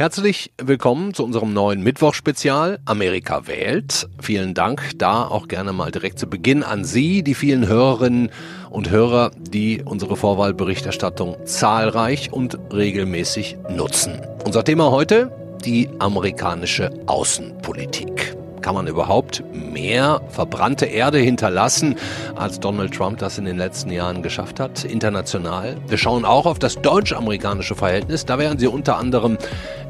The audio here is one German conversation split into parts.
Herzlich willkommen zu unserem neuen Mittwochspezial Amerika wählt. Vielen Dank da auch gerne mal direkt zu Beginn an Sie, die vielen Hörerinnen und Hörer, die unsere Vorwahlberichterstattung zahlreich und regelmäßig nutzen. Unser Thema heute, die amerikanische Außenpolitik. Kann man überhaupt mehr verbrannte Erde hinterlassen, als Donald Trump das in den letzten Jahren geschafft hat, international? Wir schauen auch auf das deutsch-amerikanische Verhältnis. Da werden Sie unter anderem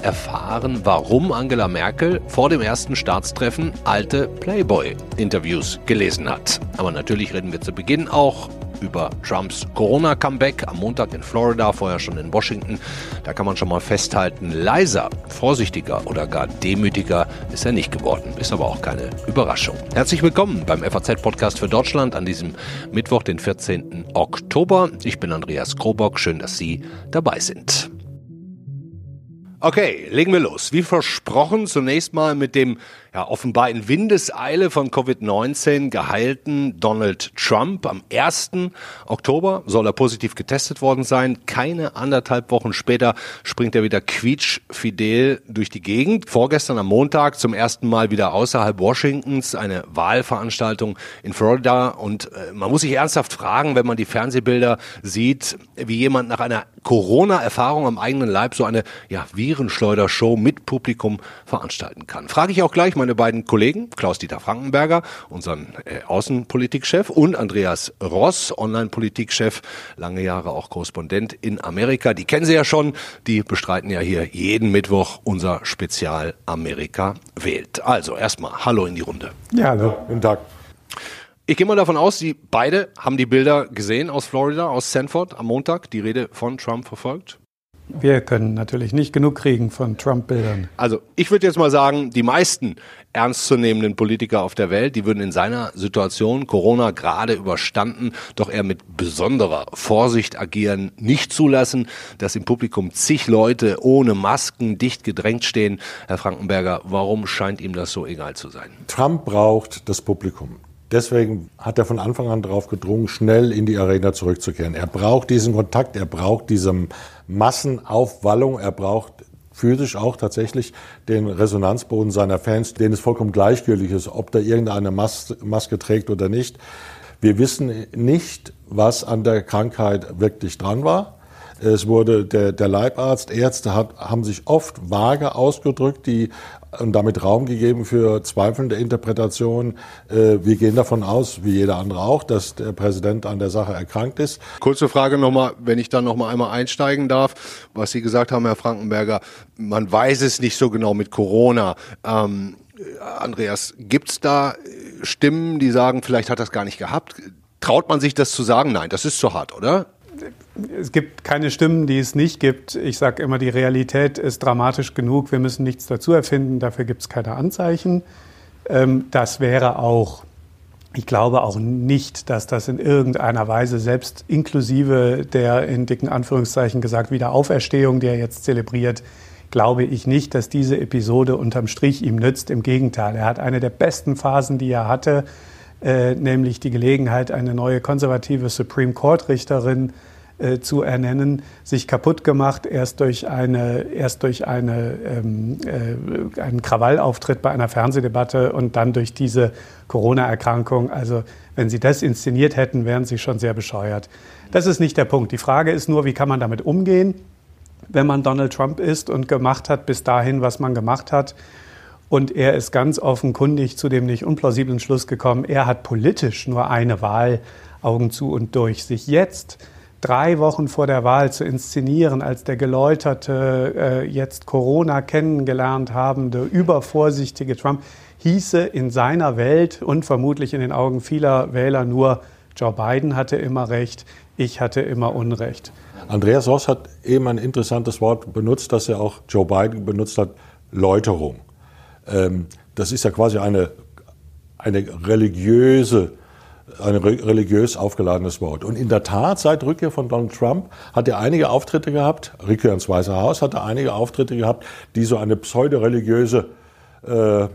erfahren, warum Angela Merkel vor dem ersten Staatstreffen alte Playboy-Interviews gelesen hat. Aber natürlich reden wir zu Beginn auch über Trumps Corona-Comeback am Montag in Florida, vorher schon in Washington. Da kann man schon mal festhalten, leiser, vorsichtiger oder gar demütiger ist er nicht geworden. Ist aber auch keine Überraschung. Herzlich willkommen beim FAZ-Podcast für Deutschland an diesem Mittwoch, den 14. Oktober. Ich bin Andreas Krobock. Schön, dass Sie dabei sind. Okay, legen wir los. Wie versprochen, zunächst mal mit dem ja, offenbar in Windeseile von Covid-19 geheilten Donald Trump. Am 1. Oktober soll er positiv getestet worden sein. Keine anderthalb Wochen später springt er wieder quietschfidel durch die Gegend. Vorgestern am Montag zum ersten Mal wieder außerhalb Washingtons eine Wahlveranstaltung in Florida. Und äh, man muss sich ernsthaft fragen, wenn man die Fernsehbilder sieht, wie jemand nach einer Corona-Erfahrung am eigenen Leib so eine ja, Virenschleudershow mit Publikum veranstalten kann. Frage ich auch gleich meine beiden Kollegen, Klaus-Dieter Frankenberger, unseren äh, Außenpolitikchef und Andreas Ross, Online-Politikchef, lange Jahre auch Korrespondent in Amerika. Die kennen Sie ja schon, die bestreiten ja hier jeden Mittwoch unser Spezial Amerika wählt. Also erstmal Hallo in die Runde. Ja, hallo. Guten Tag. Ich gehe mal davon aus, Sie beide haben die Bilder gesehen aus Florida, aus Sanford am Montag, die Rede von Trump verfolgt. Wir können natürlich nicht genug kriegen von Trump-Bildern. Also ich würde jetzt mal sagen, die meisten ernstzunehmenden Politiker auf der Welt, die würden in seiner Situation, Corona gerade überstanden, doch eher mit besonderer Vorsicht agieren, nicht zulassen, dass im Publikum zig Leute ohne Masken dicht gedrängt stehen. Herr Frankenberger, warum scheint ihm das so egal zu sein? Trump braucht das Publikum. Deswegen hat er von Anfang an darauf gedrungen, schnell in die Arena zurückzukehren. Er braucht diesen Kontakt, er braucht diese Massenaufwallung, er braucht physisch auch tatsächlich den Resonanzboden seiner Fans, denen es vollkommen gleichgültig ist, ob da irgendeine Mas Maske trägt oder nicht. Wir wissen nicht, was an der Krankheit wirklich dran war. Es wurde der, der Leibarzt, Ärzte hat, haben sich oft vage ausgedrückt, die und damit Raum gegeben für zweifelnde Interpretationen. Äh, wir gehen davon aus, wie jeder andere auch, dass der Präsident an der Sache erkrankt ist. Kurze Frage nochmal, wenn ich dann nochmal einmal einsteigen darf, was Sie gesagt haben, Herr Frankenberger, man weiß es nicht so genau mit Corona. Ähm, Andreas, gibt's da Stimmen, die sagen, vielleicht hat das gar nicht gehabt? Traut man sich das zu sagen? Nein, das ist zu hart, oder? Es gibt keine Stimmen, die es nicht gibt. Ich sage immer, die Realität ist dramatisch genug. Wir müssen nichts dazu erfinden. Dafür gibt es keine Anzeichen. Ähm, das wäre auch, ich glaube auch nicht, dass das in irgendeiner Weise, selbst inklusive der in dicken Anführungszeichen gesagt Wiederauferstehung, die er jetzt zelebriert, glaube ich nicht, dass diese Episode unterm Strich ihm nützt. Im Gegenteil, er hat eine der besten Phasen, die er hatte, äh, nämlich die Gelegenheit, eine neue konservative Supreme Court Richterin äh, zu ernennen, sich kaputt gemacht, erst durch, eine, erst durch eine, ähm, äh, einen Krawallauftritt bei einer Fernsehdebatte und dann durch diese Corona-Erkrankung. Also wenn Sie das inszeniert hätten, wären Sie schon sehr bescheuert. Das ist nicht der Punkt. Die Frage ist nur, wie kann man damit umgehen, wenn man Donald Trump ist und gemacht hat bis dahin, was man gemacht hat. Und er ist ganz offenkundig zu dem nicht unplausiblen Schluss gekommen, er hat politisch nur eine Wahl, Augen zu und durch. Sich jetzt drei Wochen vor der Wahl zu inszenieren als der geläuterte, äh, jetzt Corona kennengelernt habende, übervorsichtige Trump, hieße in seiner Welt und vermutlich in den Augen vieler Wähler nur, Joe Biden hatte immer recht, ich hatte immer Unrecht. Andreas Ross hat eben ein interessantes Wort benutzt, das er auch Joe Biden benutzt hat, Läuterung. Ähm, das ist ja quasi eine, eine religiöse ein religiös aufgeladenes Wort. Und in der Tat, seit Rückkehr von Donald Trump hat er einige Auftritte gehabt, Rückkehr ins Weiße Haus hat er einige Auftritte gehabt, die so eine pseudoreligiöse äh,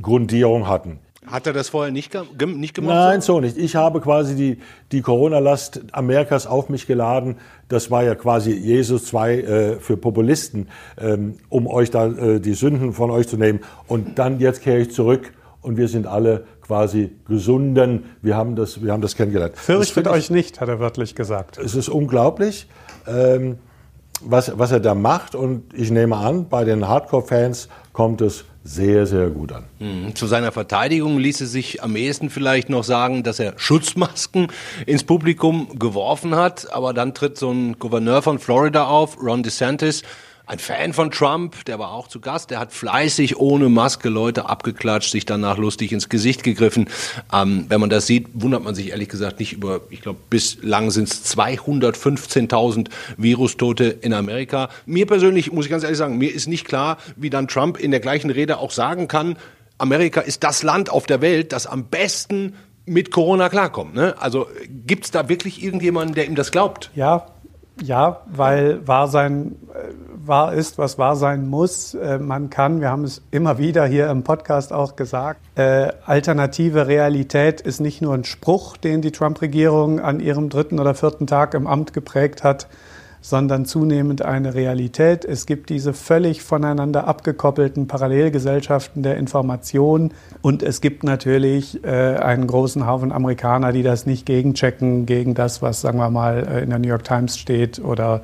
Grundierung hatten. Hat er das vorher nicht, ge nicht gemacht? Nein, so nicht. Ich habe quasi die, die Corona-Last Amerikas auf mich geladen. Das war ja quasi Jesus 2 äh, für Populisten, ähm, um euch da äh, die Sünden von euch zu nehmen. Und dann jetzt kehre ich zurück und wir sind alle quasi gesunden. Wir haben das, wir haben das kennengelernt. Fürchtet euch nicht, hat er wörtlich gesagt. Es ist unglaublich. Ähm, was, was er da macht. Und ich nehme an, bei den Hardcore-Fans kommt es sehr, sehr gut an. Mhm. Zu seiner Verteidigung ließe sich am ehesten vielleicht noch sagen, dass er Schutzmasken ins Publikum geworfen hat. Aber dann tritt so ein Gouverneur von Florida auf, Ron DeSantis, ein Fan von Trump, der war auch zu Gast, der hat fleißig ohne Maske Leute abgeklatscht, sich danach lustig ins Gesicht gegriffen. Ähm, wenn man das sieht, wundert man sich ehrlich gesagt nicht über, ich glaube, bislang sind es 215.000 Virustote in Amerika. Mir persönlich, muss ich ganz ehrlich sagen, mir ist nicht klar, wie dann Trump in der gleichen Rede auch sagen kann, Amerika ist das Land auf der Welt, das am besten mit Corona klarkommt. Ne? Also gibt es da wirklich irgendjemanden, der ihm das glaubt? Ja, ja, weil wahr sein, äh, wahr ist, was wahr sein muss. Äh, man kann, wir haben es immer wieder hier im Podcast auch gesagt, äh, alternative Realität ist nicht nur ein Spruch, den die Trump-Regierung an ihrem dritten oder vierten Tag im Amt geprägt hat, sondern zunehmend eine Realität. Es gibt diese völlig voneinander abgekoppelten Parallelgesellschaften der Information und es gibt natürlich äh, einen großen Haufen Amerikaner, die das nicht gegenchecken gegen das, was, sagen wir mal, äh, in der New York Times steht oder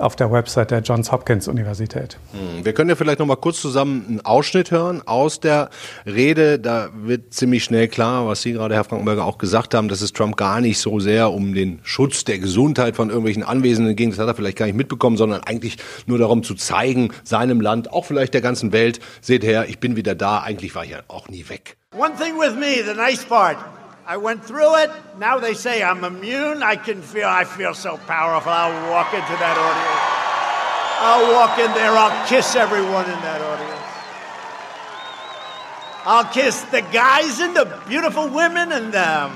auf der Website der Johns Hopkins Universität. Hm, wir können ja vielleicht noch mal kurz zusammen einen Ausschnitt hören aus der Rede. Da wird ziemlich schnell klar, was Sie gerade, Herr Frankenberger, auch gesagt haben, dass es Trump gar nicht so sehr um den Schutz der Gesundheit von irgendwelchen Anwesenden ging. Das hat er vielleicht gar nicht mitbekommen, sondern eigentlich nur darum zu zeigen, seinem Land, auch vielleicht der ganzen Welt, seht her, ich bin wieder da. Eigentlich war ich ja auch nie weg. One thing with me, the nice part. I went through it. Now they say I'm immune. I can feel, I feel so powerful. I'll walk into that audience. I'll walk in there. I'll kiss everyone in that audience. I'll kiss the guys and the beautiful women and them.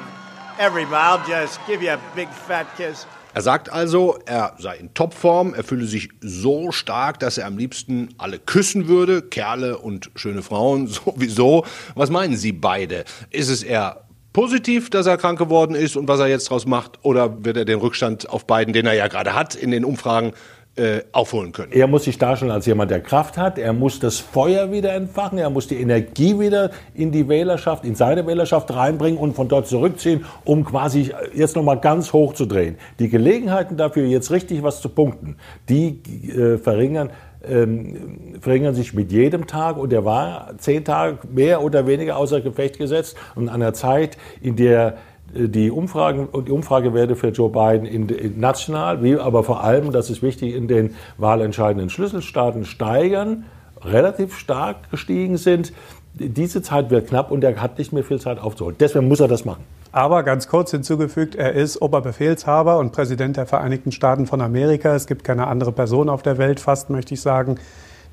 Everybody. I'll just give you a big fat kiss. Er sagt also, er sei in Topform, er fühle sich so stark, dass er am liebsten alle küssen würde, Kerle und schöne Frauen sowieso. Was meinen Sie beide? Ist es eher positiv, dass er krank geworden ist und was er jetzt daraus macht? Oder wird er den Rückstand auf beiden, den er ja gerade hat, in den Umfragen äh, aufholen können? Er muss sich darstellen als jemand, der Kraft hat. Er muss das Feuer wieder entfachen. Er muss die Energie wieder in die Wählerschaft, in seine Wählerschaft reinbringen und von dort zurückziehen, um quasi jetzt nochmal ganz hoch zu drehen. Die Gelegenheiten dafür, jetzt richtig was zu punkten, die äh, verringern ähm, verringern sich mit jedem Tag und er war zehn Tage mehr oder weniger außer Gefecht gesetzt und an der Zeit, in der äh, die Umfragen und die Umfragewerte für Joe Biden in, in national, wie aber vor allem, das ist wichtig, in den wahlentscheidenden Schlüsselstaaten steigern, relativ stark gestiegen sind. Diese Zeit wird knapp und er hat nicht mehr viel Zeit aufzuholen. Deswegen muss er das machen. Aber ganz kurz hinzugefügt, er ist Oberbefehlshaber und Präsident der Vereinigten Staaten von Amerika. Es gibt keine andere Person auf der Welt, fast möchte ich sagen,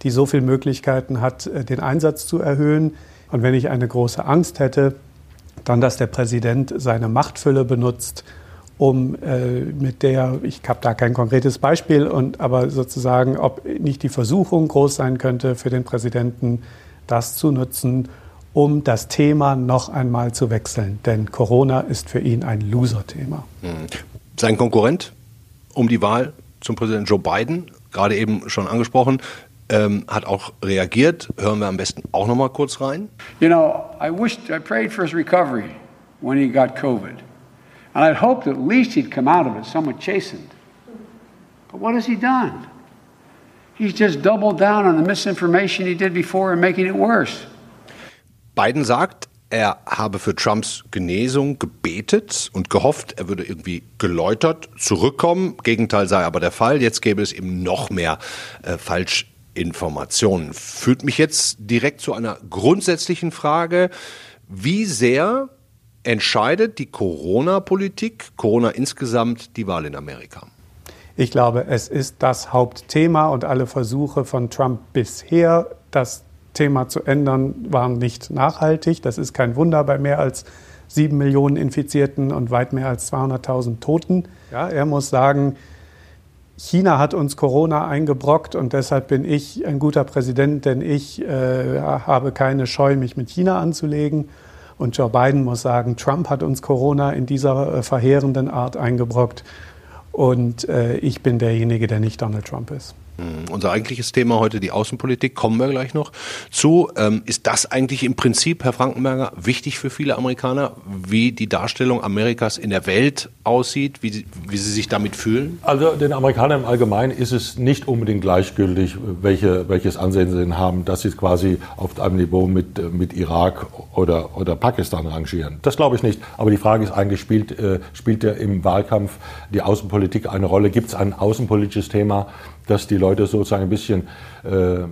die so viele Möglichkeiten hat, äh, den Einsatz zu erhöhen. Und wenn ich eine große Angst hätte, dann, dass der Präsident seine Machtfülle benutzt, um äh, mit der, ich habe da kein konkretes Beispiel, und, aber sozusagen, ob nicht die Versuchung groß sein könnte für den Präsidenten, das zu nutzen, um das Thema noch einmal zu wechseln. Denn Corona ist für ihn ein Loser-Thema. Mhm. Sein Konkurrent um die Wahl zum Präsidenten Joe Biden, gerade eben schon angesprochen, ähm, hat auch reagiert. Hören wir am besten auch noch mal kurz rein. You know, I wished, I prayed for his recovery when he got COVID. And I'd hoped at least he'd come out of it somewhat chastened. But what has he done? He's just doubled down on the misinformation he did before and making it worse. Biden sagt, er habe für Trumps Genesung gebetet und gehofft, er würde irgendwie geläutert zurückkommen. Gegenteil sei aber der Fall. Jetzt gäbe es eben noch mehr äh, Falschinformationen. Führt mich jetzt direkt zu einer grundsätzlichen Frage. Wie sehr entscheidet die Corona-Politik, Corona insgesamt, die Wahl in Amerika? Ich glaube, es ist das Hauptthema und alle Versuche von Trump bisher, das Thema zu ändern, waren nicht nachhaltig. Das ist kein Wunder bei mehr als sieben Millionen Infizierten und weit mehr als 200.000 Toten. Ja, er muss sagen, China hat uns Corona eingebrockt und deshalb bin ich ein guter Präsident, denn ich äh, habe keine Scheu, mich mit China anzulegen. Und Joe Biden muss sagen, Trump hat uns Corona in dieser äh, verheerenden Art eingebrockt. Und äh, ich bin derjenige, der nicht Donald Trump ist. Hm, unser eigentliches Thema heute, die Außenpolitik, kommen wir gleich noch zu. Ähm, ist das eigentlich im Prinzip, Herr Frankenberger, wichtig für viele Amerikaner, wie die Darstellung Amerikas in der Welt aussieht, wie, wie sie sich damit fühlen? Also den Amerikanern im Allgemeinen ist es nicht unbedingt gleichgültig, welche, welches Ansehen sie haben, dass sie quasi auf einem Niveau mit, mit Irak oder, oder Pakistan rangieren. Das glaube ich nicht. Aber die Frage ist eigentlich, spielt, äh, spielt ja im Wahlkampf die Außenpolitik eine Rolle? Gibt es ein außenpolitisches Thema, dass die Leute sozusagen ein bisschen äh,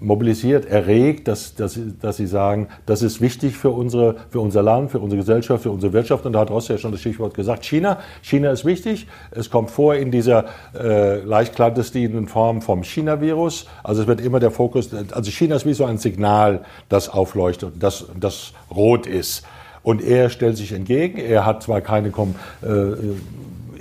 mobilisiert, erregt, dass, dass, dass sie sagen, das ist wichtig für, unsere, für unser Land, für unsere Gesellschaft, für unsere Wirtschaft. Und da hat Ross ja schon das Stichwort gesagt, China. China ist wichtig. Es kommt vor in dieser äh, leicht clandestinen Form vom China-Virus. Also es wird immer der Fokus, also China ist wie so ein Signal, das aufleuchtet, das, das rot ist. Und er stellt sich entgegen. Er hat zwar keine äh,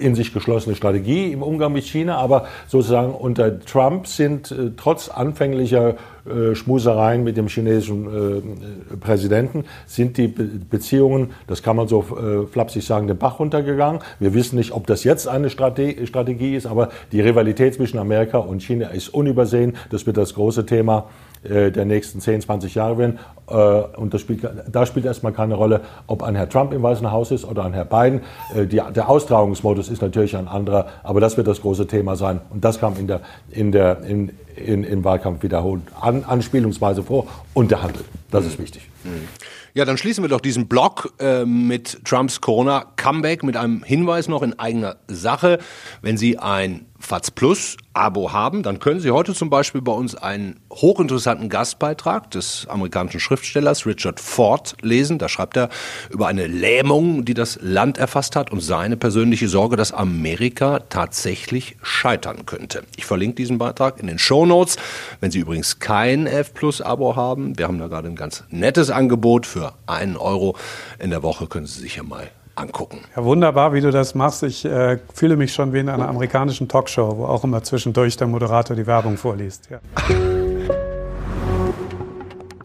in sich geschlossene Strategie im Umgang mit China, aber sozusagen unter Trump sind äh, trotz anfänglicher äh, Schmusereien mit dem chinesischen äh, Präsidenten sind die Be Beziehungen, das kann man so äh, flapsig sagen, den Bach runtergegangen. Wir wissen nicht, ob das jetzt eine Strate Strategie ist, aber die Rivalität zwischen Amerika und China ist unübersehen. Das wird das große Thema äh, der nächsten 10, 20 Jahre werden. Äh, und das spielt, da spielt erstmal keine Rolle, ob ein Herr Trump im Weißen Haus ist oder ein Herr Biden. Äh, die, der Austragungsmodus ist natürlich ein anderer, aber das wird das große Thema sein. Und das kam in der, in der, in, in, im Wahlkampf wiederholt an, anspielungsweise vor und der Handel. Das ist wichtig. Mhm. Ja, dann schließen wir doch diesen Blog äh, mit Trumps Corona-Comeback mit einem Hinweis noch in eigener Sache. Wenn Sie ein FATS Plus Abo haben, dann können Sie heute zum Beispiel bei uns einen hochinteressanten Gastbeitrag des amerikanischen Schriftstellers Richard Ford lesen. Da schreibt er über eine Lähmung, die das Land erfasst hat und seine persönliche Sorge, dass Amerika tatsächlich scheitern könnte. Ich verlinke diesen Beitrag in den Show Notes. Wenn Sie übrigens kein F Plus Abo haben, wir haben da gerade ein ganz nettes Angebot für einen Euro in der Woche, können Sie sich ja mal angucken. Ja, wunderbar, wie du das machst. Ich äh, fühle mich schon wie in einer amerikanischen Talkshow, wo auch immer zwischendurch der Moderator die Werbung vorliest. Ja.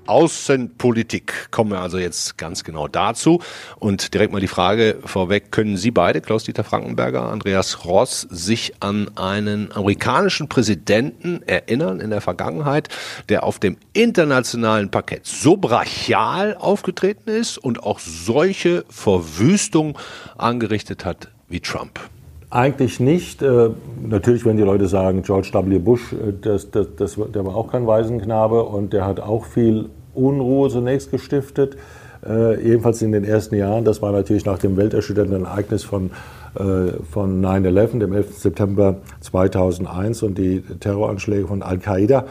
Außenpolitik. Kommen wir also jetzt ganz genau dazu. Und direkt mal die Frage vorweg, können Sie beide, Klaus-Dieter Frankenberger, Andreas Ross, sich an einen amerikanischen Präsidenten erinnern in der Vergangenheit, der auf dem internationalen Parkett so brachial aufgetreten ist und auch solche Verwüstung angerichtet hat wie Trump? Eigentlich nicht. Äh, natürlich, wenn die Leute sagen, George W. Bush, äh, das, das, das, der war auch kein Waisenknabe und der hat auch viel Unruhe zunächst gestiftet. Äh, jedenfalls in den ersten Jahren. Das war natürlich nach dem welterschütternden Ereignis von, von 9-11, dem 11. September 2001 und die Terroranschläge von Al-Qaida.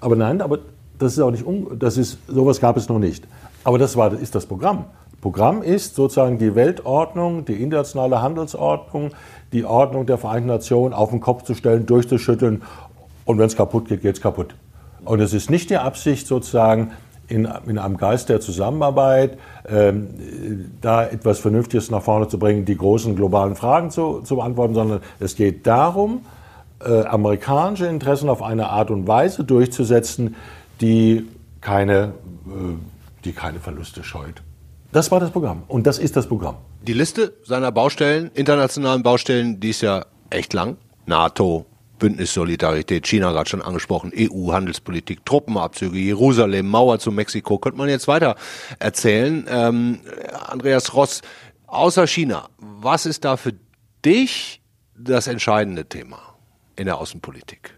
Aber nein, aber das ist auch nicht, das ist, sowas gab es noch nicht. Aber das war, ist das Programm. Programm ist sozusagen die Weltordnung, die internationale Handelsordnung, die Ordnung der Vereinten Nationen auf den Kopf zu stellen, durchzuschütteln und wenn es kaputt geht, geht es kaputt. Und es ist nicht die Absicht sozusagen, in, in einem Geist der Zusammenarbeit ähm, da etwas Vernünftiges nach vorne zu bringen, die großen globalen Fragen zu, zu beantworten, sondern es geht darum, äh, amerikanische Interessen auf eine Art und Weise durchzusetzen, die keine, äh, die keine Verluste scheut. Das war das Programm und das ist das Programm. Die Liste seiner Baustellen, internationalen Baustellen, die ist ja echt lang. NATO, Bündnis Solidarität, China gerade schon angesprochen, EU, Handelspolitik, Truppenabzüge, Jerusalem, Mauer zu Mexiko, könnte man jetzt weiter erzählen. Ähm, Andreas Ross, außer China, was ist da für dich das entscheidende Thema in der Außenpolitik?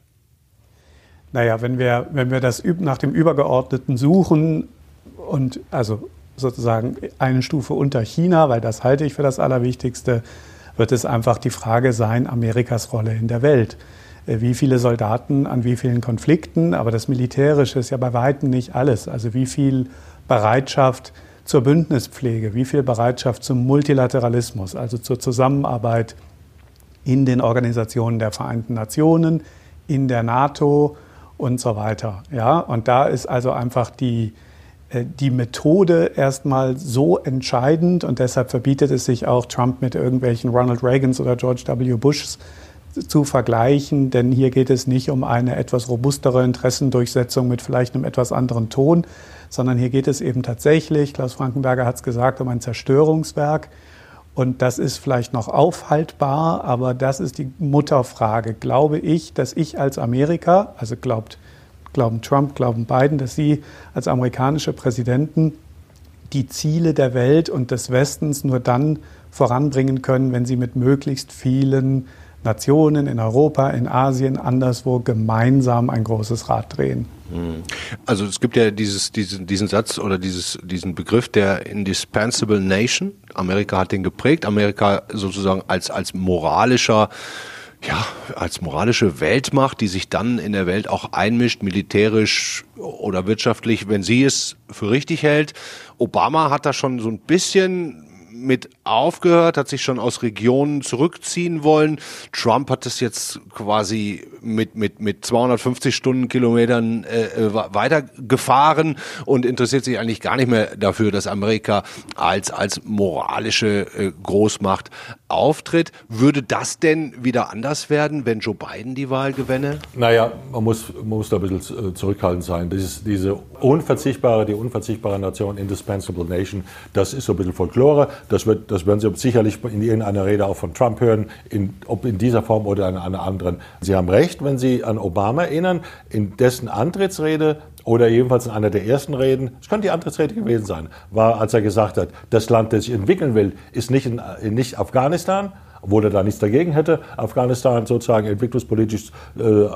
Naja, wenn wir, wenn wir das nach dem Übergeordneten suchen und also sozusagen eine Stufe unter China, weil das halte ich für das Allerwichtigste, wird es einfach die Frage sein, Amerikas Rolle in der Welt. Äh, wie viele Soldaten an wie vielen Konflikten, aber das Militärische ist ja bei weitem nicht alles. Also wie viel Bereitschaft zur Bündnispflege, wie viel Bereitschaft zum Multilateralismus, also zur Zusammenarbeit in den Organisationen der Vereinten Nationen, in der NATO und so weiter. Ja, und da ist also einfach die, die Methode erstmal so entscheidend und deshalb verbietet es sich auch, Trump mit irgendwelchen Ronald Reagans oder George W. Bushs zu vergleichen, denn hier geht es nicht um eine etwas robustere Interessendurchsetzung mit vielleicht einem etwas anderen Ton, sondern hier geht es eben tatsächlich, Klaus Frankenberger hat es gesagt, um ein Zerstörungswerk. Und das ist vielleicht noch aufhaltbar, aber das ist die Mutterfrage. Glaube ich, dass ich als Amerika, also glaubt, glauben Trump, glauben Biden, dass sie als amerikanische Präsidenten die Ziele der Welt und des Westens nur dann voranbringen können, wenn sie mit möglichst vielen Nationen in Europa, in Asien, anderswo gemeinsam ein großes Rad drehen. Hm. Also es gibt ja dieses, diesen, diesen Satz oder dieses, diesen Begriff der Indispensable Nation. Amerika hat den geprägt. Amerika sozusagen als, als moralischer ja, als moralische Weltmacht, die sich dann in der Welt auch einmischt, militärisch oder wirtschaftlich, wenn sie es für richtig hält. Obama hat da schon so ein bisschen mit aufgehört, hat sich schon aus Regionen zurückziehen wollen. Trump hat das jetzt quasi mit, mit, mit 250 Stundenkilometern äh, äh weitergefahren und interessiert sich eigentlich gar nicht mehr dafür, dass Amerika als, als moralische äh, Großmacht auftritt. Würde das denn wieder anders werden, wenn Joe Biden die Wahl gewinne? Naja, man muss, man muss da ein bisschen äh, zurückhaltend sein. Dieses, diese unverzichtbare, die unverzichtbare Nation, indispensable nation, das ist so ein bisschen Folklore. Das, wird, das werden Sie sicherlich in irgendeiner Rede auch von Trump hören, in, ob in dieser Form oder in einer anderen. Sie haben recht, wenn Sie an Obama erinnern, in dessen Antrittsrede oder jedenfalls in einer der ersten Reden, es könnte die Antrittsrede gewesen sein, war, als er gesagt hat, das Land, das sich entwickeln will, ist nicht, in, nicht Afghanistan, obwohl er da nichts dagegen hätte, Afghanistan sozusagen entwicklungspolitisch äh, äh,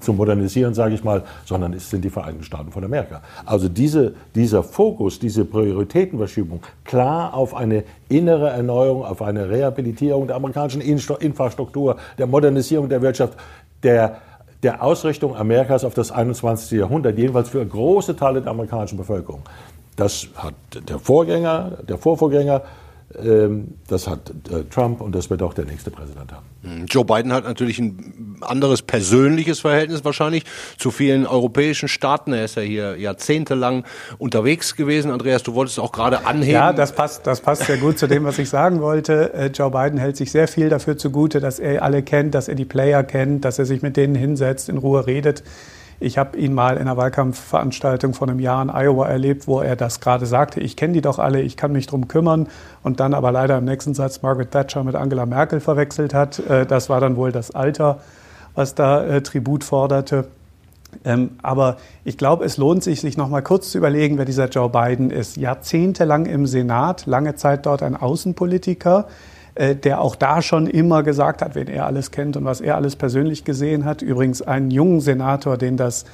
zu modernisieren, sage ich mal, sondern es sind die Vereinigten Staaten von Amerika. Also diese, dieser Fokus, diese Prioritätenverschiebung, klar auf eine innere Erneuerung, auf eine Rehabilitierung der amerikanischen Infrastruktur, der Modernisierung der Wirtschaft, der der Ausrichtung Amerikas auf das 21. Jahrhundert, jedenfalls für große Teile der amerikanischen Bevölkerung. Das hat der Vorgänger, der Vorvorgänger das hat äh, Trump und das wird auch der nächste Präsident haben. Hm, Joe Biden hat natürlich ein anderes persönliches Verhältnis wahrscheinlich zu vielen europäischen Staaten. Er ist ja hier jahrzehntelang unterwegs gewesen. Andreas, du wolltest auch gerade anheben. Ja, das passt, das passt sehr gut zu dem, was ich sagen wollte. Äh, Joe Biden hält sich sehr viel dafür zugute, dass er alle kennt, dass er die Player kennt, dass er sich mit denen hinsetzt, in Ruhe redet. Ich habe ihn mal in einer Wahlkampfveranstaltung vor einem Jahr in Iowa erlebt, wo er das gerade sagte, ich kenne die doch alle, ich kann mich drum kümmern und dann aber leider im nächsten Satz Margaret Thatcher mit Angela Merkel verwechselt hat. Äh, das war dann wohl das Alter, was da äh, Tribut forderte. Ähm, aber ich glaube, es lohnt sich, sich noch mal kurz zu überlegen, wer dieser Joe Biden ist. Jahrzehntelang im Senat, lange Zeit dort ein Außenpolitiker, äh, der auch da schon immer gesagt hat, wen er alles kennt und was er alles persönlich gesehen hat. Übrigens einen jungen Senator, den das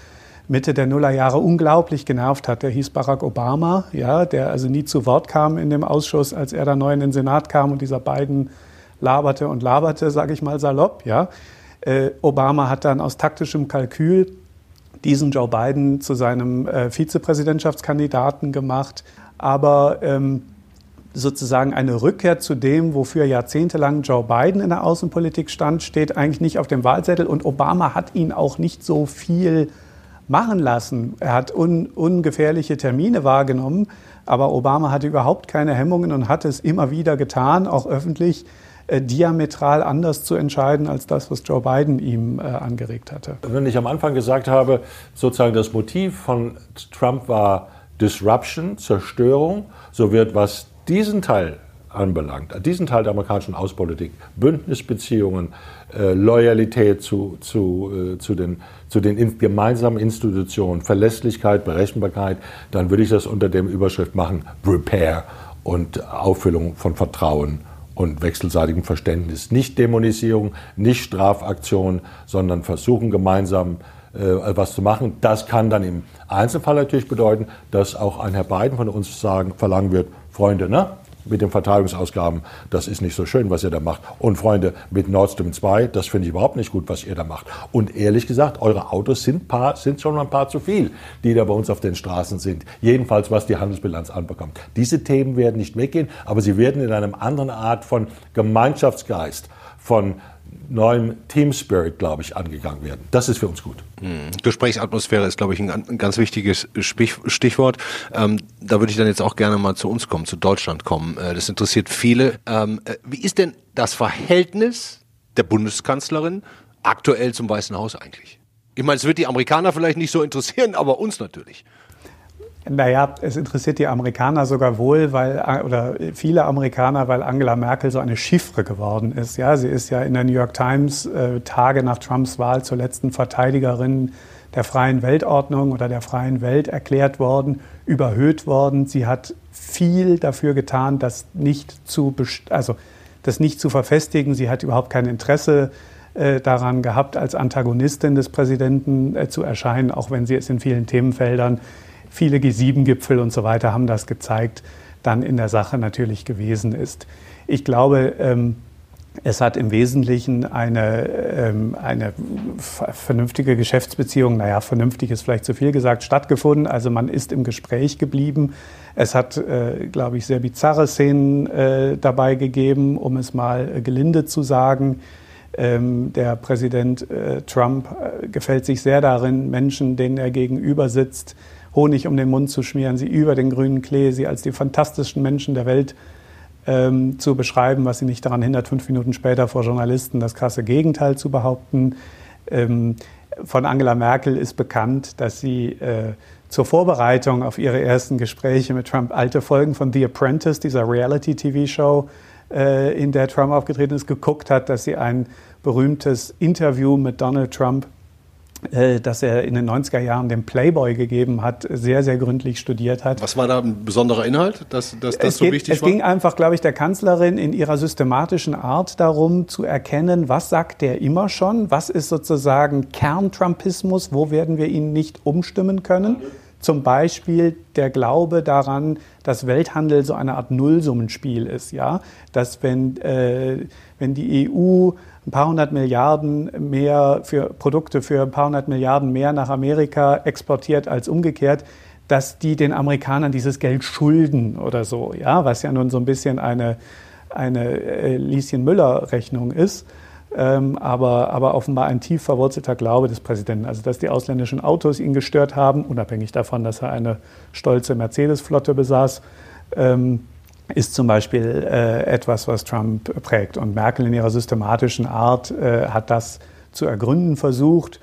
Mitte der Nullerjahre unglaublich genervt hat. Der hieß Barack Obama, ja, der also nie zu Wort kam in dem Ausschuss, als er da neu in den Senat kam und dieser beiden laberte und laberte, sage ich mal salopp, ja. Äh, Obama hat dann aus taktischem Kalkül diesen Joe Biden zu seinem äh, Vizepräsidentschaftskandidaten gemacht. Aber ähm, sozusagen eine Rückkehr zu dem, wofür jahrzehntelang Joe Biden in der Außenpolitik stand, steht eigentlich nicht auf dem Wahlzettel. Und Obama hat ihn auch nicht so viel machen lassen. Er hat un, ungefährliche Termine wahrgenommen, aber Obama hatte überhaupt keine Hemmungen und hat es immer wieder getan, auch öffentlich äh, diametral anders zu entscheiden als das, was Joe Biden ihm äh, angeregt hatte. Wenn ich am Anfang gesagt habe, sozusagen das Motiv von Trump war Disruption, Zerstörung, so wird was diesen Teil anbelangt, diesen Teil der amerikanischen Außenpolitik, Bündnisbeziehungen, äh, Loyalität zu, zu, äh, zu den, zu den in, gemeinsamen Institutionen, Verlässlichkeit, Berechenbarkeit, dann würde ich das unter dem Überschrift machen, Repair und Auffüllung von Vertrauen und wechselseitigem Verständnis. Nicht Dämonisierung, nicht Strafaktion, sondern versuchen gemeinsam äh, was zu machen. Das kann dann im Einzelfall natürlich bedeuten, dass auch ein Herr Biden von uns sagen, verlangen wird, Freunde, ne? mit den Verteidigungsausgaben, das ist nicht so schön, was ihr da macht. Und Freunde, mit Nord Stream 2, das finde ich überhaupt nicht gut, was ihr da macht. Und ehrlich gesagt, eure Autos sind, paar, sind schon ein paar zu viel, die da bei uns auf den Straßen sind. Jedenfalls, was die Handelsbilanz anbekommt. Diese Themen werden nicht weggehen, aber sie werden in einer anderen Art von Gemeinschaftsgeist, von neuem Team Spirit, glaube ich, angegangen werden. Das ist für uns gut. Hm. Gesprächsatmosphäre ist, glaube ich, ein, ein ganz wichtiges Stichwort. Ähm, da würde ich dann jetzt auch gerne mal zu uns kommen, zu Deutschland kommen. Äh, das interessiert viele. Ähm, äh, wie ist denn das Verhältnis der Bundeskanzlerin aktuell zum Weißen Haus eigentlich? Ich meine, es wird die Amerikaner vielleicht nicht so interessieren, aber uns natürlich. Naja, es interessiert die Amerikaner sogar wohl, weil oder viele Amerikaner, weil Angela Merkel so eine Chiffre geworden ist. Ja, sie ist ja in der New York Times äh, Tage nach Trumps Wahl zur letzten Verteidigerin der freien Weltordnung oder der freien Welt erklärt worden, überhöht worden. Sie hat viel dafür getan, das nicht zu, also das nicht zu verfestigen. Sie hat überhaupt kein Interesse äh, daran gehabt, als Antagonistin des Präsidenten äh, zu erscheinen, auch wenn sie es in vielen Themenfeldern, viele G7-Gipfel und so weiter haben das gezeigt, dann in der Sache natürlich gewesen ist. Ich glaube, ähm, es hat im Wesentlichen eine, ähm, eine vernünftige Geschäftsbeziehung, naja, vernünftig ist vielleicht zu viel gesagt, stattgefunden. Also man ist im Gespräch geblieben. Es hat, äh, glaube ich, sehr bizarre Szenen äh, dabei gegeben, um es mal äh, gelinde zu sagen. Ähm, der Präsident äh, Trump äh, gefällt sich sehr darin, Menschen, denen er gegenüber sitzt, Honig um den Mund zu schmieren, sie über den grünen Klee, sie als die fantastischsten Menschen der Welt ähm, zu beschreiben, was sie nicht daran hindert, fünf Minuten später vor Journalisten das krasse Gegenteil zu behaupten. Ähm, von Angela Merkel ist bekannt, dass sie äh, zur Vorbereitung auf ihre ersten Gespräche mit Trump alte Folgen von The Apprentice, dieser Reality-TV-Show, äh, in der Trump aufgetreten ist, geguckt hat, dass sie ein berühmtes Interview mit Donald Trump äh, das er in den 90er Jahren dem Playboy gegeben hat, sehr, sehr gründlich studiert hat. Was war da ein besonderer Inhalt, dass, dass das es so geht, wichtig es war? Es ging einfach, glaube ich, der Kanzlerin in ihrer systematischen Art darum zu erkennen, was sagt der immer schon, was ist sozusagen Kerntrumpismus, wo werden wir ihn nicht umstimmen können. Zum Beispiel der Glaube daran, dass Welthandel so eine Art Nullsummenspiel ist, ja, dass wenn, äh, wenn die EU ein paar hundert Milliarden mehr für Produkte für ein paar hundert Milliarden mehr nach Amerika exportiert als umgekehrt, dass die den Amerikanern dieses Geld schulden oder so, ja, was ja nun so ein bisschen eine, eine äh, Lieschen Müller-Rechnung ist. Ähm, aber, aber offenbar ein tief verwurzelter Glaube des Präsidenten. Also, dass die ausländischen Autos ihn gestört haben, unabhängig davon, dass er eine stolze Mercedes-Flotte besaß. Ähm, ist zum Beispiel äh, etwas, was Trump prägt. Und Merkel in ihrer systematischen Art äh, hat das zu ergründen versucht.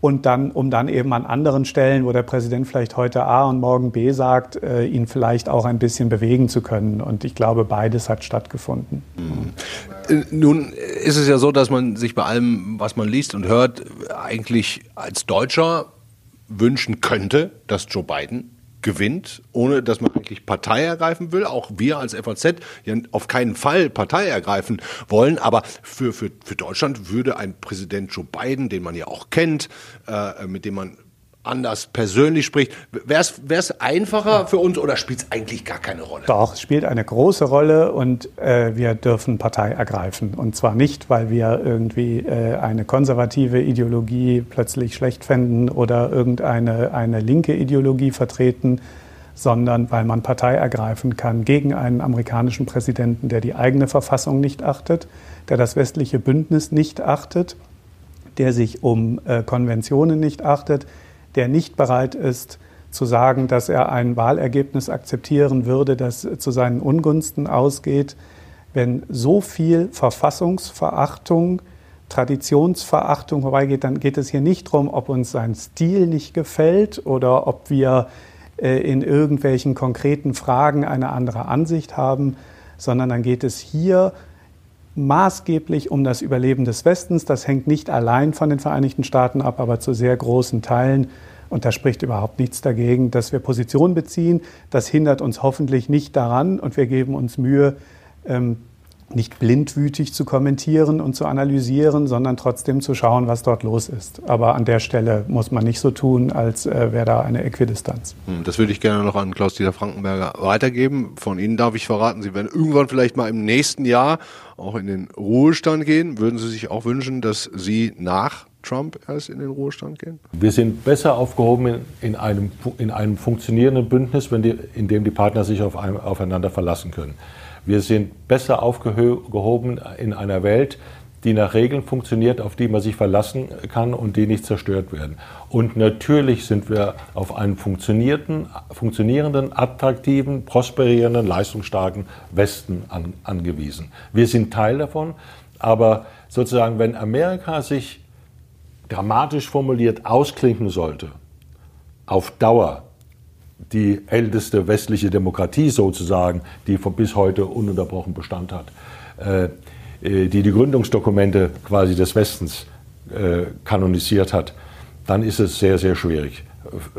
Und dann, um dann eben an anderen Stellen, wo der Präsident vielleicht heute A und morgen B sagt, äh, ihn vielleicht auch ein bisschen bewegen zu können. Und ich glaube, beides hat stattgefunden. Mhm. Nun ist es ja so, dass man sich bei allem, was man liest und hört, eigentlich als Deutscher wünschen könnte, dass Joe Biden gewinnt, ohne dass man eigentlich Partei ergreifen will. Auch wir als FAZ ja auf keinen Fall Partei ergreifen wollen. Aber für, für, für Deutschland würde ein Präsident Joe Biden, den man ja auch kennt, äh, mit dem man anders persönlich spricht. Wäre es einfacher für uns oder spielt es eigentlich gar keine Rolle? Doch, es spielt eine große Rolle und äh, wir dürfen Partei ergreifen. Und zwar nicht, weil wir irgendwie äh, eine konservative Ideologie plötzlich schlecht fänden oder irgendeine eine linke Ideologie vertreten, sondern weil man Partei ergreifen kann gegen einen amerikanischen Präsidenten, der die eigene Verfassung nicht achtet, der das westliche Bündnis nicht achtet, der sich um äh, Konventionen nicht achtet, der nicht bereit ist zu sagen, dass er ein Wahlergebnis akzeptieren würde, das zu seinen Ungunsten ausgeht, wenn so viel Verfassungsverachtung, Traditionsverachtung vorbeigeht, dann geht es hier nicht darum, ob uns sein Stil nicht gefällt oder ob wir äh, in irgendwelchen konkreten Fragen eine andere Ansicht haben, sondern dann geht es hier maßgeblich um das Überleben des Westens. Das hängt nicht allein von den Vereinigten Staaten ab, aber zu sehr großen Teilen. Und da spricht überhaupt nichts dagegen, dass wir Position beziehen. Das hindert uns hoffentlich nicht daran und wir geben uns Mühe, ähm, nicht blindwütig zu kommentieren und zu analysieren, sondern trotzdem zu schauen, was dort los ist. Aber an der Stelle muss man nicht so tun, als äh, wäre da eine Äquidistanz. Hm, das würde ich gerne noch an Klaus-Dieter Frankenberger weitergeben. Von Ihnen darf ich verraten, Sie werden irgendwann vielleicht mal im nächsten Jahr auch in den Ruhestand gehen. Würden Sie sich auch wünschen, dass Sie nach Trump erst in den Ruhestand gehen? Wir sind besser aufgehoben in, in einem, in einem funktionierenden Bündnis, wenn die, in dem die Partner sich auf ein, aufeinander verlassen können. Wir sind besser aufgehoben in einer Welt, die nach Regeln funktioniert, auf die man sich verlassen kann und die nicht zerstört werden. Und natürlich sind wir auf einen funktionierenden, funktionierenden attraktiven, prosperierenden, leistungsstarken Westen an, angewiesen. Wir sind Teil davon, aber sozusagen, wenn Amerika sich dramatisch formuliert ausklinken sollte, auf Dauer, die älteste westliche Demokratie sozusagen, die von bis heute ununterbrochen Bestand hat, äh, äh, die die Gründungsdokumente quasi des Westens äh, kanonisiert hat, dann ist es sehr, sehr schwierig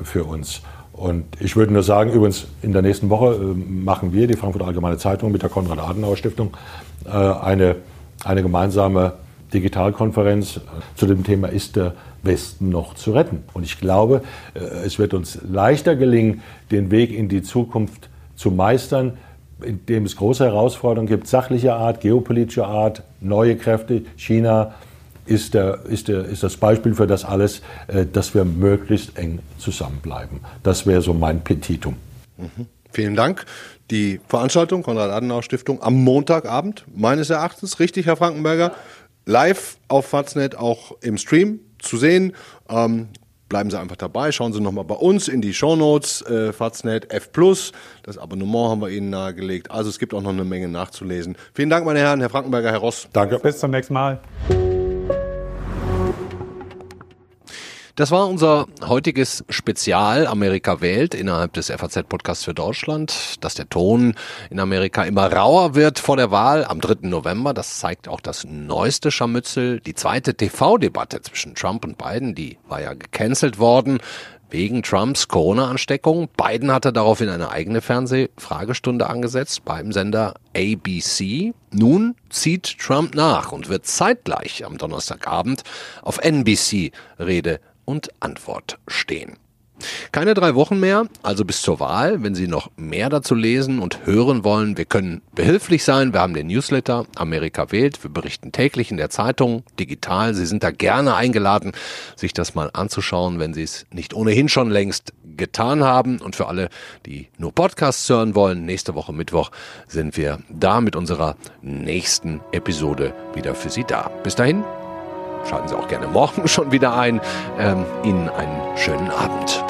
für uns. Und ich würde nur sagen, übrigens in der nächsten Woche machen wir, die Frankfurter Allgemeine Zeitung mit der Konrad-Adenauer-Stiftung, eine, eine gemeinsame Digitalkonferenz zu dem Thema Ist der Westen noch zu retten? Und ich glaube, es wird uns leichter gelingen, den Weg in die Zukunft zu meistern, in dem es große Herausforderungen gibt, sachlicher Art, geopolitischer Art, neue Kräfte. China ist, der, ist, der, ist das Beispiel für das alles, äh, dass wir möglichst eng zusammenbleiben. Das wäre so mein Petitum. Mhm. Vielen Dank. Die Veranstaltung Konrad-Adenauer-Stiftung am Montagabend, meines Erachtens, richtig, Herr Frankenberger, live auf Faznet, auch im Stream zu sehen. Ähm, bleiben Sie einfach dabei, schauen Sie nochmal bei uns in die Shownotes, äh, Faznet F+, das Abonnement haben wir Ihnen nahegelegt, also es gibt auch noch eine Menge nachzulesen. Vielen Dank, meine Herren, Herr Frankenberger, Herr Ross. Danke. Bis zum nächsten Mal. Das war unser heutiges Spezial Amerika wählt innerhalb des FAZ-Podcasts für Deutschland. Dass der Ton in Amerika immer rauer wird vor der Wahl am 3. November, das zeigt auch das neueste Scharmützel. Die zweite TV-Debatte zwischen Trump und Biden, die war ja gecancelt worden wegen Trumps Corona-Ansteckung. Biden hatte daraufhin eine eigene Fernsehfragestunde angesetzt beim Sender ABC. Nun zieht Trump nach und wird zeitgleich am Donnerstagabend auf NBC Rede und Antwort stehen. Keine drei Wochen mehr, also bis zur Wahl. Wenn Sie noch mehr dazu lesen und hören wollen, wir können behilflich sein. Wir haben den Newsletter Amerika wählt. Wir berichten täglich in der Zeitung, digital. Sie sind da gerne eingeladen, sich das mal anzuschauen, wenn Sie es nicht ohnehin schon längst getan haben. Und für alle, die nur Podcasts hören wollen, nächste Woche Mittwoch sind wir da mit unserer nächsten Episode wieder für Sie da. Bis dahin, Schalten Sie auch gerne morgen schon wieder ein. Ähm, Ihnen einen schönen Abend.